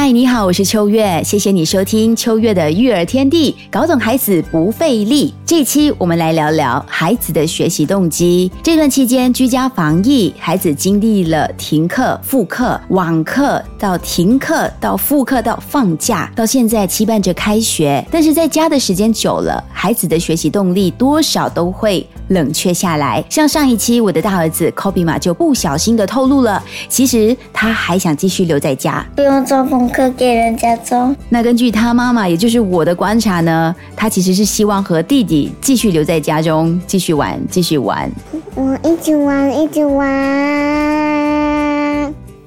嗨，你好，我是秋月，谢谢你收听秋月的育儿天地，搞懂孩子不费力。这期我们来聊聊孩子的学习动机。这段期间居家防疫，孩子经历了停课、复课、网课到停课到复课到放假，到现在期盼着开学。但是在家的时间久了，孩子的学习动力多少都会冷却下来。像上一期我的大儿子 Kobe 嘛，就不小心的透露了，其实他还想继续留在家，不用做功课给人家做。那根据他妈妈，也就是我的观察呢，他其实是希望和弟弟继续留在家中，继续玩，继续玩。我一直玩，一直玩。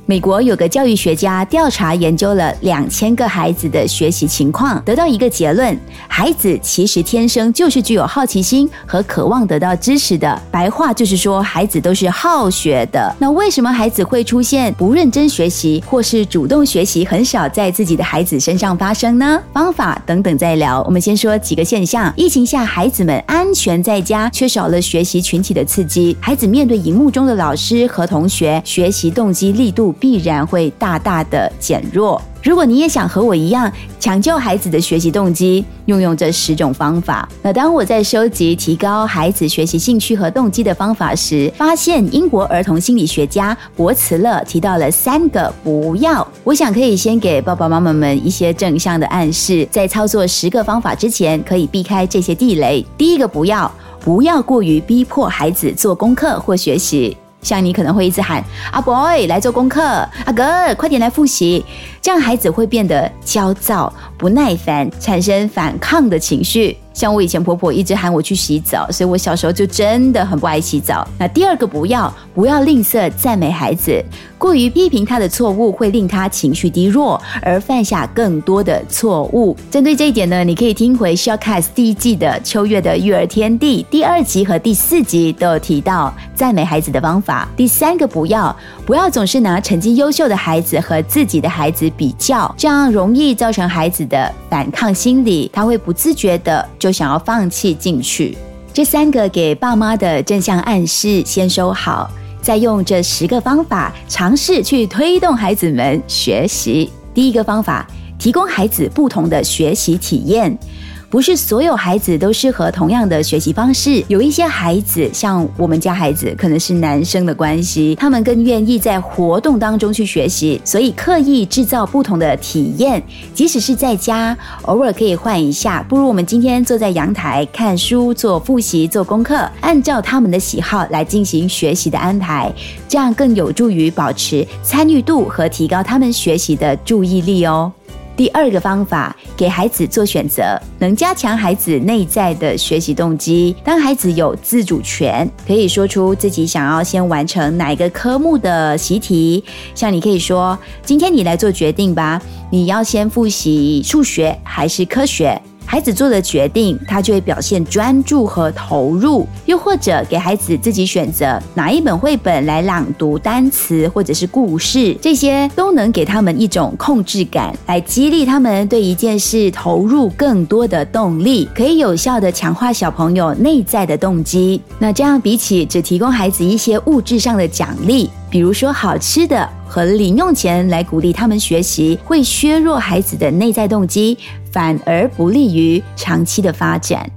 美国有个教育学家调查研究了两千个孩子的学习情况，得到一个结论：孩子其实天生就是具有好奇心和渴望得到知识的。白话就是说，孩子都是好学的。那为什么孩子会出现不认真学习或是主动学习很少在自己的孩子身上发生呢？方法等等再聊。我们先说几个现象：疫情下，孩子们安全在家，缺少了学习群体的刺激，孩子面对荧幕中的老师和同学，学习动机力度。必然会大大的减弱。如果你也想和我一样抢救孩子的学习动机，运用这十种方法。那当我在收集提高孩子学习兴趣和动机的方法时，发现英国儿童心理学家博茨勒提到了三个不要。我想可以先给爸爸妈妈们一些正向的暗示，在操作十个方法之前，可以避开这些地雷。第一个不要，不要过于逼迫孩子做功课或学习。像你可能会一直喊阿 boy 来做功课，阿哥快点来复习，这样孩子会变得焦躁、不耐烦，产生反抗的情绪。像我以前婆婆一直喊我去洗澡，所以我小时候就真的很不爱洗澡。那第二个不要，不要吝啬赞美孩子，过于批评他的错误会令他情绪低落，而犯下更多的错误。针对这一点呢，你可以听回《Showcase》第一季的《秋月的育儿天地》第二集和第四集都有提到赞美孩子的方法。第三个不要，不要总是拿成绩优秀的孩子和自己的孩子比较，这样容易造成孩子的反抗心理，他会不自觉的。就想要放弃进去，这三个给爸妈的正向暗示先收好，再用这十个方法尝试去推动孩子们学习。第一个方法，提供孩子不同的学习体验。不是所有孩子都适合同样的学习方式，有一些孩子，像我们家孩子，可能是男生的关系，他们更愿意在活动当中去学习，所以刻意制造不同的体验，即使是在家，偶尔可以换一下。不如我们今天坐在阳台看书、做复习、做功课，按照他们的喜好来进行学习的安排，这样更有助于保持参与度和提高他们学习的注意力哦。第二个方法，给孩子做选择，能加强孩子内在的学习动机。当孩子有自主权，可以说出自己想要先完成哪一个科目的习题。像你可以说：“今天你来做决定吧，你要先复习数学还是科学？”孩子做的决定，他就会表现专注和投入。又或者给孩子自己选择哪一本绘本来朗读单词或者是故事，这些都能给他们一种控制感，来激励他们对一件事投入更多的动力，可以有效的强化小朋友内在的动机。那这样比起只提供孩子一些物质上的奖励。比如说好吃的和零用钱来鼓励他们学习，会削弱孩子的内在动机，反而不利于长期的发展。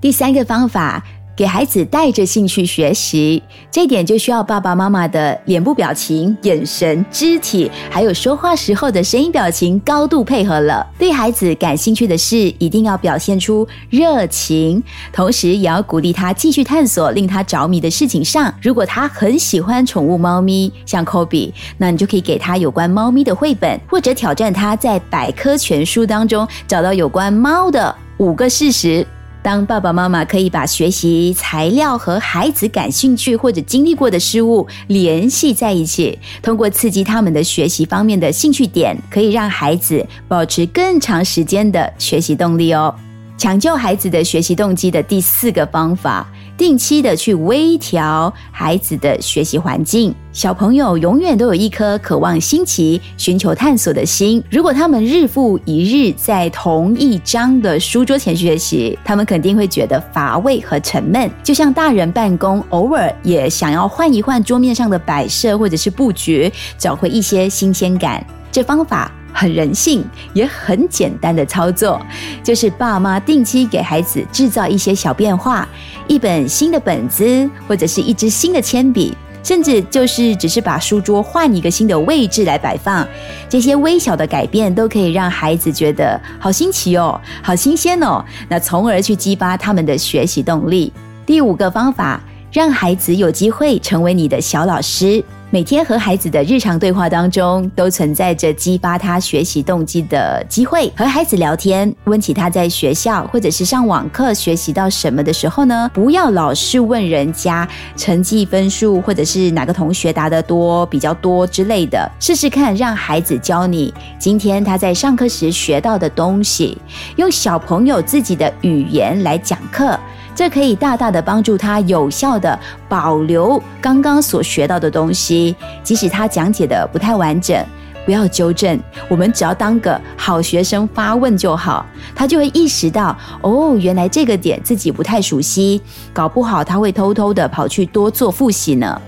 第三个方法。给孩子带着兴趣学习，这点就需要爸爸妈妈的脸部表情、眼神、肢体，还有说话时候的声音表情高度配合了。对孩子感兴趣的事，一定要表现出热情，同时也要鼓励他继续探索令他着迷的事情上。如果他很喜欢宠物猫咪，像 Kobe，那你就可以给他有关猫咪的绘本，或者挑战他在百科全书当中找到有关猫的五个事实。当爸爸妈妈可以把学习材料和孩子感兴趣或者经历过的事物联系在一起，通过刺激他们的学习方面的兴趣点，可以让孩子保持更长时间的学习动力哦。抢救孩子的学习动机的第四个方法，定期的去微调孩子的学习环境。小朋友永远都有一颗渴望新奇、寻求探索的心。如果他们日复一日在同一张的书桌前学习，他们肯定会觉得乏味和沉闷。就像大人办公，偶尔也想要换一换桌面上的摆设或者是布局，找回一些新鲜感。这方法。很人性，也很简单的操作，就是爸妈定期给孩子制造一些小变化，一本新的本子，或者是一支新的铅笔，甚至就是只是把书桌换一个新的位置来摆放，这些微小的改变都可以让孩子觉得好新奇哦，好新鲜哦，那从而去激发他们的学习动力。第五个方法，让孩子有机会成为你的小老师。每天和孩子的日常对话当中，都存在着激发他学习动机的机会。和孩子聊天，问起他在学校或者是上网课学习到什么的时候呢，不要老是问人家成绩分数，或者是哪个同学答得多比较多之类的。试试看，让孩子教你今天他在上课时学到的东西，用小朋友自己的语言来讲课。这可以大大的帮助他有效的保留刚刚所学到的东西，即使他讲解的不太完整，不要纠正，我们只要当个好学生发问就好，他就会意识到哦，原来这个点自己不太熟悉，搞不好他会偷偷的跑去多做复习呢。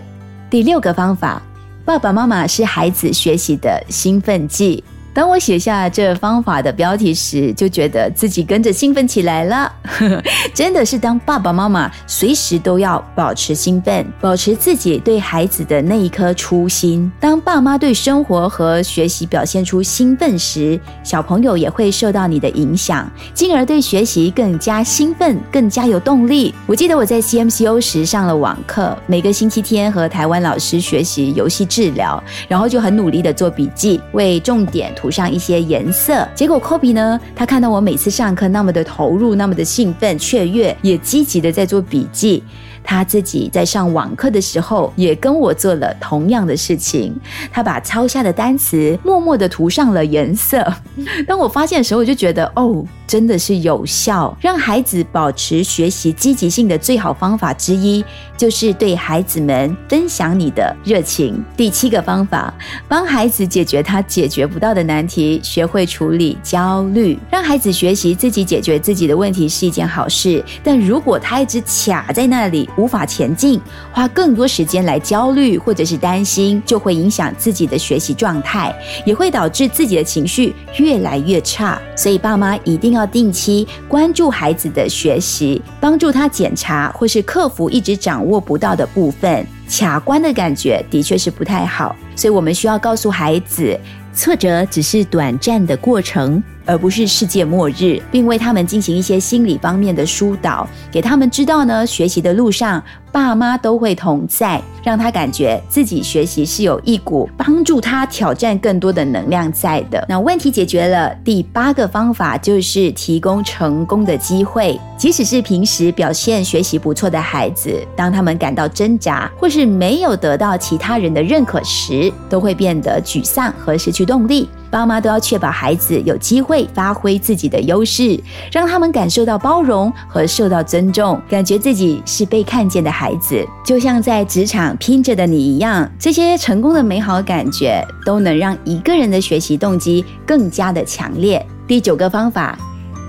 第六个方法，爸爸妈妈是孩子学习的兴奋剂。当我写下这方法的标题时，就觉得自己跟着兴奋起来了。真的是当爸爸妈妈，随时都要保持兴奋，保持自己对孩子的那一颗初心。当爸妈对生活和学习表现出兴奋时，小朋友也会受到你的影响，进而对学习更加兴奋，更加有动力。我记得我在 CMCO 时上了网课，每个星期天和台湾老师学习游戏治疗，然后就很努力的做笔记，为重点图。涂上一些颜色，结果科比呢？他看到我每次上课那么的投入，那么的兴奋、雀跃，也积极的在做笔记。他自己在上网课的时候，也跟我做了同样的事情。他把抄下的单词默默的涂上了颜色。当我发现的时候，我就觉得哦。真的是有效，让孩子保持学习积极性的最好方法之一，就是对孩子们分享你的热情。第七个方法，帮孩子解决他解决不到的难题，学会处理焦虑。让孩子学习自己解决自己的问题是一件好事，但如果他一直卡在那里无法前进，花更多时间来焦虑或者是担心，就会影响自己的学习状态，也会导致自己的情绪越来越差。所以爸妈一定要。定期关注孩子的学习，帮助他检查或是克服一直掌握不到的部分。卡关的感觉的确是不太好，所以我们需要告诉孩子，挫折只是短暂的过程。而不是世界末日，并为他们进行一些心理方面的疏导，给他们知道呢，学习的路上爸妈都会同在，让他感觉自己学习是有一股帮助他挑战更多的能量在的。那问题解决了，第八个方法就是提供成功的机会，即使是平时表现学习不错的孩子，当他们感到挣扎或是没有得到其他人的认可时，都会变得沮丧和失去动力。爸妈都要确保孩子有机会发挥自己的优势，让他们感受到包容和受到尊重，感觉自己是被看见的孩子，就像在职场拼着的你一样。这些成功的美好感觉都能让一个人的学习动机更加的强烈。第九个方法。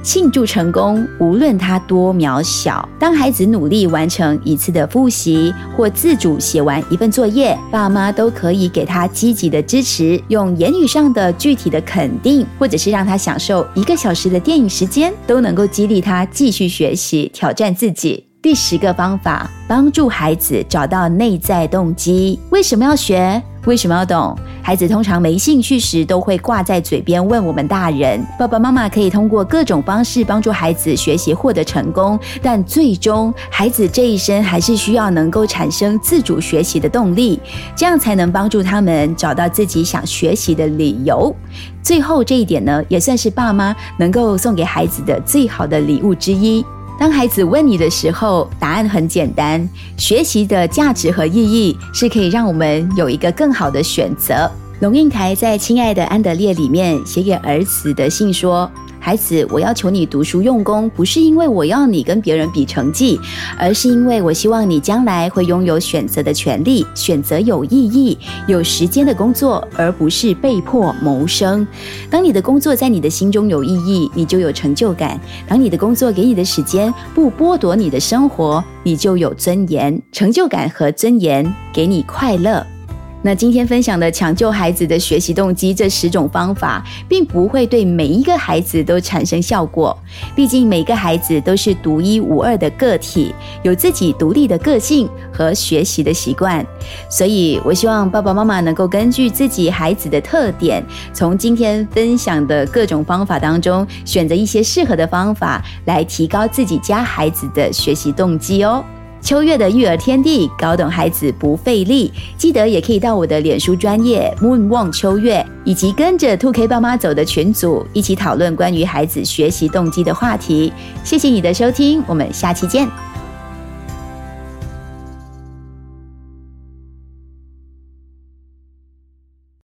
庆祝成功，无论他多渺小。当孩子努力完成一次的复习，或自主写完一份作业，爸妈都可以给他积极的支持，用言语上的具体的肯定，或者是让他享受一个小时的电影时间，都能够激励他继续学习，挑战自己。第十个方法，帮助孩子找到内在动机。为什么要学？为什么要懂？孩子通常没兴趣时，都会挂在嘴边问我们大人。爸爸妈妈可以通过各种方式帮助孩子学习获得成功，但最终孩子这一生还是需要能够产生自主学习的动力，这样才能帮助他们找到自己想学习的理由。最后这一点呢，也算是爸妈能够送给孩子的最好的礼物之一。当孩子问你的时候，答案很简单：学习的价值和意义是可以让我们有一个更好的选择。龙应台在《亲爱的安德烈》里面写给儿子的信说：“孩子，我要求你读书用功，不是因为我要你跟别人比成绩，而是因为我希望你将来会拥有选择的权利，选择有意义、有时间的工作，而不是被迫谋生。当你的工作在你的心中有意义，你就有成就感；当你的工作给你的时间不剥夺你的生活，你就有尊严。成就感和尊严给你快乐。那今天分享的抢救孩子的学习动机这十种方法，并不会对每一个孩子都产生效果。毕竟每个孩子都是独一无二的个体，有自己独立的个性和学习的习惯。所以，我希望爸爸妈妈能够根据自己孩子的特点，从今天分享的各种方法当中，选择一些适合的方法，来提高自己家孩子的学习动机哦。秋月的育儿天地，搞懂孩子不费力。记得也可以到我的脸书专业 Moon 望秋月，以及跟着 Two K 爸妈走的群组，一起讨论关于孩子学习动机的话题。谢谢你的收听，我们下期见。